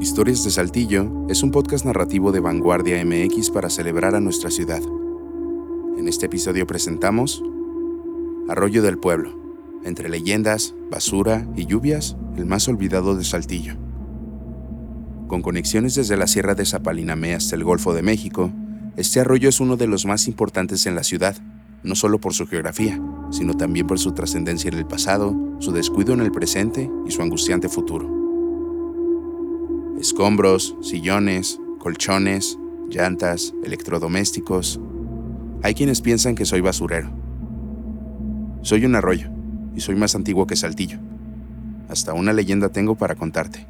Historias de Saltillo es un podcast narrativo de Vanguardia MX para celebrar a nuestra ciudad. En este episodio presentamos Arroyo del Pueblo, entre leyendas, basura y lluvias, el más olvidado de Saltillo. Con conexiones desde la Sierra de Zapalinamé hasta el Golfo de México, este arroyo es uno de los más importantes en la ciudad, no solo por su geografía, sino también por su trascendencia en el pasado, su descuido en el presente y su angustiante futuro. Escombros, sillones, colchones, llantas, electrodomésticos. Hay quienes piensan que soy basurero. Soy un arroyo y soy más antiguo que Saltillo. Hasta una leyenda tengo para contarte.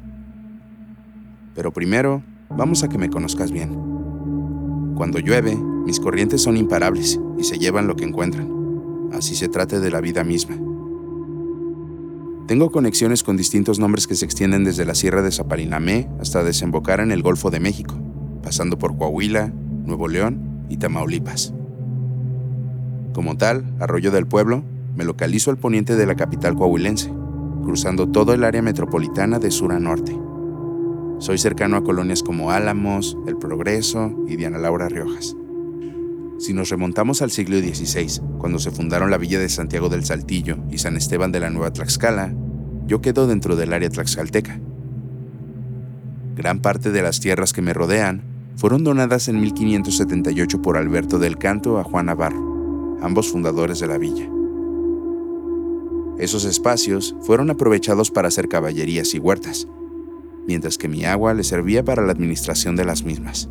Pero primero, vamos a que me conozcas bien. Cuando llueve, mis corrientes son imparables y se llevan lo que encuentran. Así se trate de la vida misma. Tengo conexiones con distintos nombres que se extienden desde la Sierra de Zapalinamé hasta desembocar en el Golfo de México, pasando por Coahuila, Nuevo León y Tamaulipas. Como tal, Arroyo del Pueblo, me localizo al poniente de la capital coahuilense, cruzando todo el área metropolitana de sur a norte. Soy cercano a colonias como Álamos, El Progreso y Diana Laura Riojas. Si nos remontamos al siglo XVI, cuando se fundaron la villa de Santiago del Saltillo y San Esteban de la Nueva Tlaxcala, yo quedo dentro del área tlaxcalteca. Gran parte de las tierras que me rodean fueron donadas en 1578 por Alberto del Canto a Juan Navarro, ambos fundadores de la villa. Esos espacios fueron aprovechados para hacer caballerías y huertas, mientras que mi agua le servía para la administración de las mismas.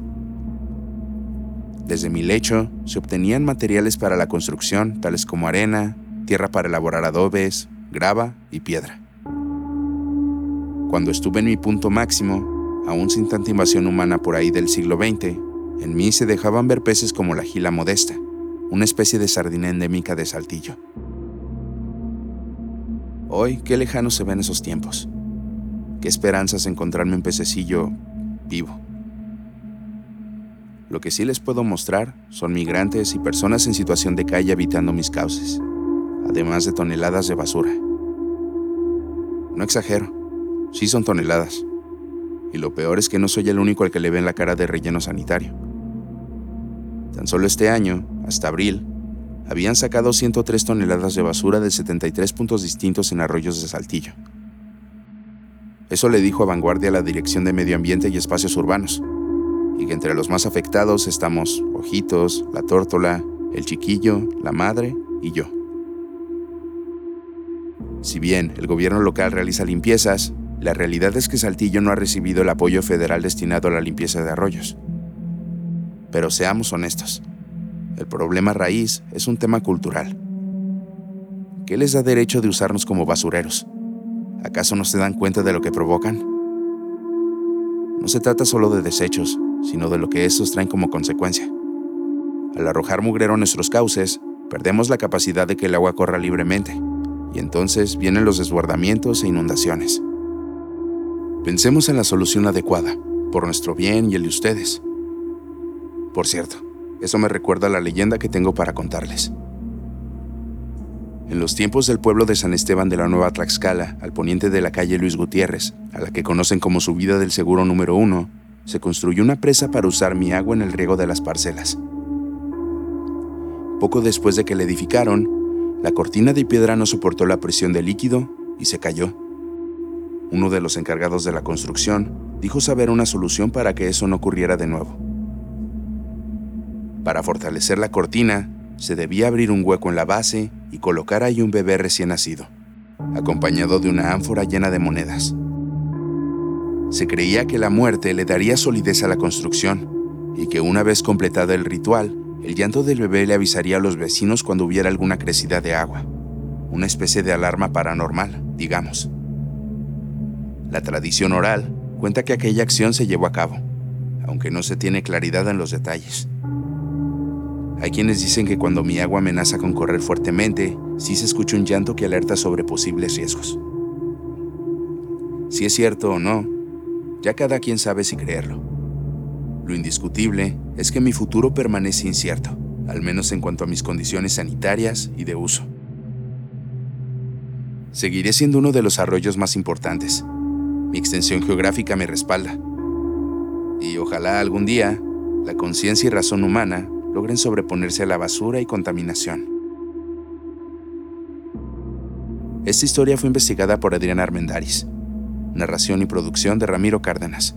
Desde mi lecho se obtenían materiales para la construcción, tales como arena, tierra para elaborar adobes, grava y piedra. Cuando estuve en mi punto máximo, aún sin tanta invasión humana por ahí del siglo XX, en mí se dejaban ver peces como la gila modesta, una especie de sardina endémica de Saltillo. Hoy, qué lejanos se ven esos tiempos. Qué esperanzas encontrarme un pececillo vivo. Lo que sí les puedo mostrar son migrantes y personas en situación de calle habitando mis cauces, además de toneladas de basura. No exagero, sí son toneladas. Y lo peor es que no soy el único al que le ven la cara de relleno sanitario. Tan solo este año, hasta abril, habían sacado 103 toneladas de basura de 73 puntos distintos en arroyos de Saltillo. Eso le dijo a Vanguardia la Dirección de Medio Ambiente y Espacios Urbanos, y que entre los más afectados estamos Ojitos, la Tórtola, el Chiquillo, la Madre y yo. Si bien el gobierno local realiza limpiezas, la realidad es que Saltillo no ha recibido el apoyo federal destinado a la limpieza de arroyos. Pero seamos honestos, el problema raíz es un tema cultural. ¿Qué les da derecho de usarnos como basureros? ¿Acaso no se dan cuenta de lo que provocan? No se trata solo de desechos, sino de lo que estos traen como consecuencia. Al arrojar mugrero a nuestros cauces, perdemos la capacidad de que el agua corra libremente, y entonces vienen los desbordamientos e inundaciones. Pensemos en la solución adecuada, por nuestro bien y el de ustedes. Por cierto, eso me recuerda a la leyenda que tengo para contarles. En los tiempos del pueblo de San Esteban de la Nueva Tlaxcala, al poniente de la calle Luis Gutiérrez, a la que conocen como subida del seguro número uno, se construyó una presa para usar mi agua en el riego de las parcelas. Poco después de que la edificaron, la cortina de piedra no soportó la presión del líquido y se cayó. Uno de los encargados de la construcción dijo saber una solución para que eso no ocurriera de nuevo. Para fortalecer la cortina, se debía abrir un hueco en la base y colocar ahí un bebé recién nacido, acompañado de una ánfora llena de monedas. Se creía que la muerte le daría solidez a la construcción y que una vez completado el ritual, el llanto del bebé le avisaría a los vecinos cuando hubiera alguna crecida de agua, una especie de alarma paranormal, digamos. La tradición oral cuenta que aquella acción se llevó a cabo, aunque no se tiene claridad en los detalles. Hay quienes dicen que cuando mi agua amenaza con correr fuertemente, sí se escucha un llanto que alerta sobre posibles riesgos. Si es cierto o no, ya cada quien sabe si creerlo. Lo indiscutible es que mi futuro permanece incierto, al menos en cuanto a mis condiciones sanitarias y de uso. Seguiré siendo uno de los arroyos más importantes. Mi extensión geográfica me respalda. Y ojalá algún día la conciencia y razón humana logren sobreponerse a la basura y contaminación. Esta historia fue investigada por Adriana Armendaris. Narración y producción de Ramiro Cárdenas.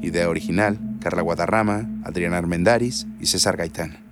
Idea original, Carla Guadarrama, Adriana Armendaris y César Gaitán.